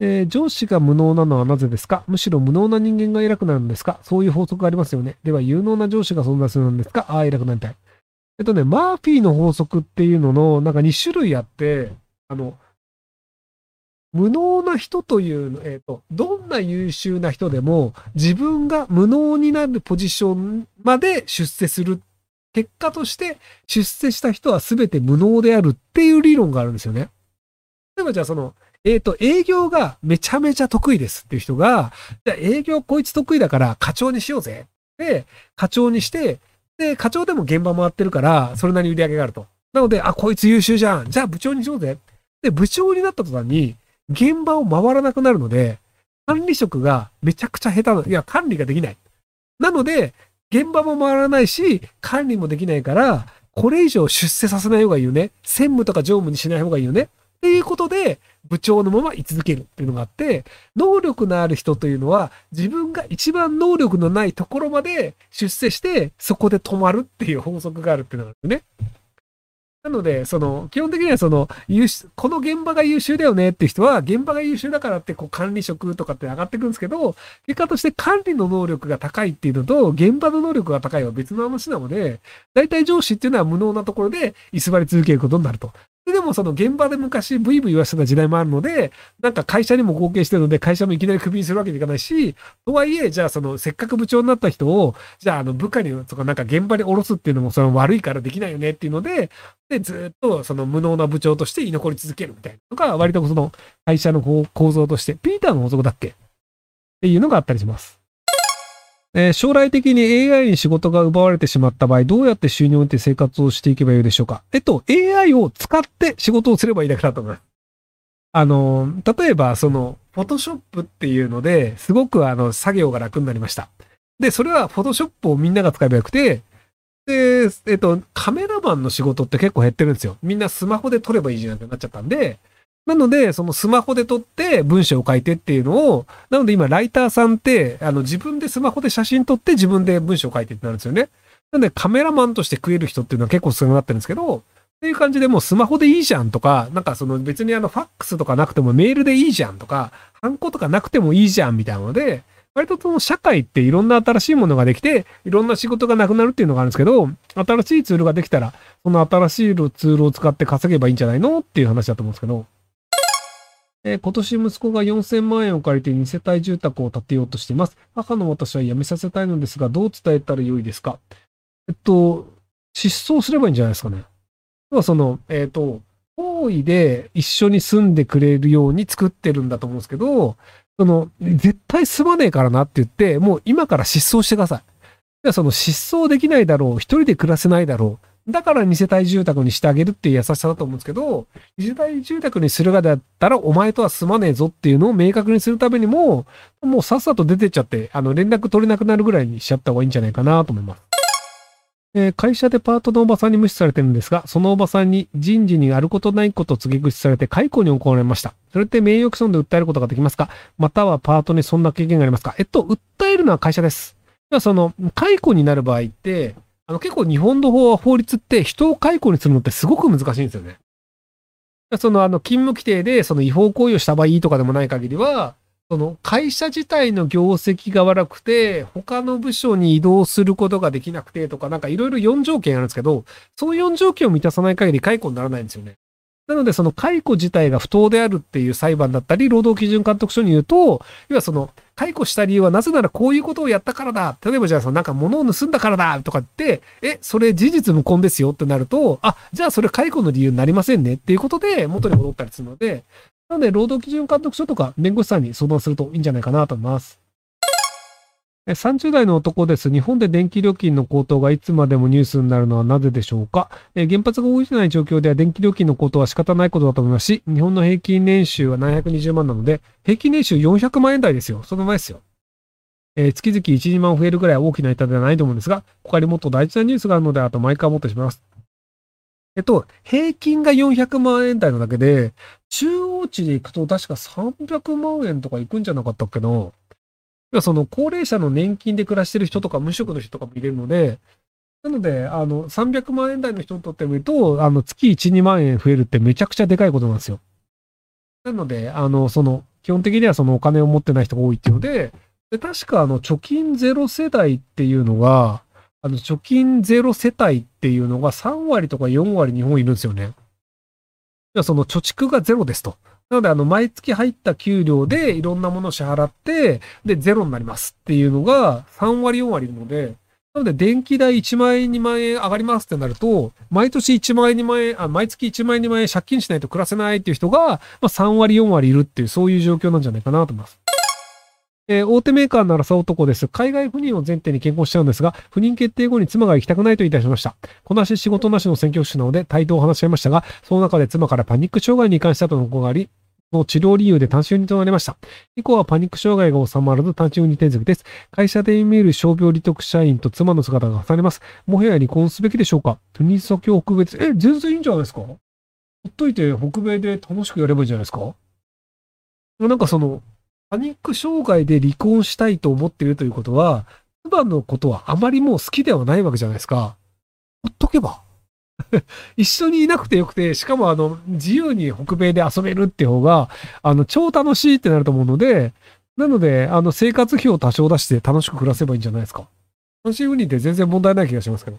えー上司が無能なのはなぜですか？むしろ無能な人間が偉くなるんですか？そういう法則がありますよね。では、有能な上司が存在するんですか？ああ、偉くなりたい。えっとね、マーフィーの法則っていうのの、なんか2種類あって、あの、無能な人という、えっ、と、どんな優秀な人でも、自分が無能になるポジションまで出世する。結果として、出世した人は全て無能であるっていう理論があるんですよね。例えばじゃあその、えっ、と、営業がめちゃめちゃ得意ですっていう人が、じゃあ営業こいつ得意だから課長にしようぜ。で、課長にして、で、課長でも現場回ってるから、それなりに売り上げがあると。なので、あ、こいつ優秀じゃん。じゃあ部長にしようぜ。で、部長になった途端に、現場を回らなくなるので、管理職がめちゃくちゃ下手な、いや、管理ができない。なので、現場も回らないし、管理もできないから、これ以上出世させない方がいいよね。専務とか常務にしない方がいいよね。っていうことで、部長のまま居続けるっていうのがあって、能力のある人というのは、自分が一番能力のないところまで出世して、そこで止まるっていう法則があるっていうのがあるんですね。なので、その、基本的にはその、優秀、この現場が優秀だよねっていう人は、現場が優秀だからって、こう、管理職とかって上がってくるんですけど、結果として管理の能力が高いっていうのと、現場の能力が高いは別の話なので、大体上司っていうのは無能なところで居座り続けることになると。でもその現場で昔ブイブイ言わせてた時代もあるので、なんか会社にも貢献してるので、会社もいきなりクビにするわけにいかないし、とはいえ、じゃあそのせっかく部長になった人を、じゃああの部下にとかなんか現場に下ろすっていうのもその悪いからできないよねっていうので、で、ずっとその無能な部長として居残り続けるみたいなのが、割とその会社の構造として、ピーターの法則だっけ？っていうのがあったりします。えー将来的に AI に仕事が奪われてしまった場合、どうやって収入を得て生活をしていけばよいでしょうか？えっと、AI を使って仕事をすればいいだけだと思います。あの、例えば、その、フォトショップっていうので、すごくあの、作業が楽になりました。で、それはフォトショップをみんなが使えばよくて、で、えっと、カメラマンの仕事って結構減ってるんですよ。みんなスマホで撮ればいいじゃんってなっちゃったんで、なので、そのスマホで撮って文章を書いてっていうのを、なので今、ライターさんって、あの、自分でスマホで写真撮って自分で文章を書いてってなるんですよね。なので、カメラマンとして食える人っていうのは結構少なくなってるんですけど、っていう感じでもうスマホでいいじゃんとか、なんかその別にあのファックスとかなくてもメールでいいじゃんとか、ハンコとかなくてもいいじゃんみたいなので、割とその社会っていろんな新しいものができて、いろんな仕事がなくなるっていうのがあるんですけど、新しいツールができたら、その新しいツールを使って稼げばいいんじゃないの？っていう話だと思うんですけど、えー今年息子が4000万円を借りて2世帯住宅を建てようとしています。母の私は辞めさせたいのですが、どう伝えたらよいですか？えっと、失踪すればいいんじゃないですかね。要はその、えっ、と、方位で一緒に住んでくれるように作ってるんだと思うんですけど、その、絶対住まねえからなって言って、もう今から失踪してください。でその失踪できないだろう、一人で暮らせないだろう。だから二世帯住宅にしてあげるっていう優しさだと思うんですけど、二世帯住宅にするがだったらお前とは住まねえぞっていうのを明確にするためにも、もうさっさと出てっちゃって、あの連絡取れなくなるぐらいにしちゃった方がいいんじゃないかなと思います。えー会社でパートのおばさんに無視されてるんですが、そのおばさんに人事にあることないことを告げ口されて解雇に行われました。それって名誉毀損で訴えることができますか？またはパートにそんな経験がありますか？えっと、訴えるのは会社です。ではその、解雇になる場合って、あの結構日本の法は法律って人を解雇にするのってすごく難しいんですよね。そのあの勤務規定でその違法行為をした場合とかでもない限りは、その会社自体の業績が悪くて、他の部署に移動することができなくてとか、なんかいろいろ4条件あるんですけど、そう4条件を満たさない限り解雇にならないんですよね。なので、その解雇自体が不当であるっていう裁判だったり、労働基準監督署に言うと、要はその、解雇した理由はなぜならこういうことをやったからだ。例えばじゃあそのなんか物を盗んだからだとかって、え、それ事実無根ですよってなると、あ、じゃあそれ解雇の理由になりませんねっていうことで元に戻ったりするので、なので労働基準監督署とか弁護士さんに相談するといいんじゃないかなと思います。30代の男です。日本で電気料金の高騰がいつまでもニュースになるのはなぜでしょうか？え原発が動いてない状況では電気料金の高騰は仕方ないことだと思いますし、日本の平均年収は720万なので、平均年収400万円台ですよ。その前ですよ。えー月々1、2万増えるぐらい大きな痛手ではないと思うんですが、他にもっと大事なニュースがあるのではと毎回思ってしまいます。えっと、平均が400万円台なだけで、中央値で行くと確か300万円とか行くんじゃなかったっけな？その高齢者の年金で暮らしてる人とか無職の人とかもいれるので、なので、あの、300万円台の人にとってみると、あの、月1、2万円増えるってめちゃくちゃでかいことなんですよ。なので、あの、その、基本的にはそのお金を持ってない人が多いっていうので、で確かあの、貯金ゼロ世代っていうのが、あの、貯金ゼロ世帯っていうのが3割とか4割日本いるんですよね。その貯蓄がゼロですと。なので、あの、毎月入った給料でいろんなものを支払って、で、ゼロになりますっていうのが3割4割いるので、なので、電気代1万円、2万円上がりますってなると、毎年1万円、2万円、あ、毎月1万円、2万円借金しないと暮らせないっていう人が、まあ、3割、4割いるっていう、そういう状況なんじゃないかなと思います。えー、大手メーカーならさ男です。海外赴任を前提に健康しちゃうんですが、不妊決定後に妻が行きたくないと言い出しました。こなし仕事なしの選挙手なので態度を話し合いましたが、その中で妻からパニック障害に関したとの報があり、の治療理由で単身となりました。以降はパニック障害が収まらず単身運転続きです。会社で見える傷病利得社員と妻の姿が重なります。もはや離婚すべきでしょうか？不妊先を北米です。え、全然いいんじゃないですか？ほっといて北米で楽しくやればいいんじゃないですか？なんかその、パニック障害で離婚したいと思っているということは、妻のことはあまりもう好きではないわけじゃないですか。ほっとけば。一緒にいなくてよくて、しかもあの、自由に北米で遊べるって方が、あの、超楽しいってなると思うので、なので、あの、生活費を多少出して楽しく暮らせばいいんじゃないですか。単身赴任って全然問題ない気がしますけど。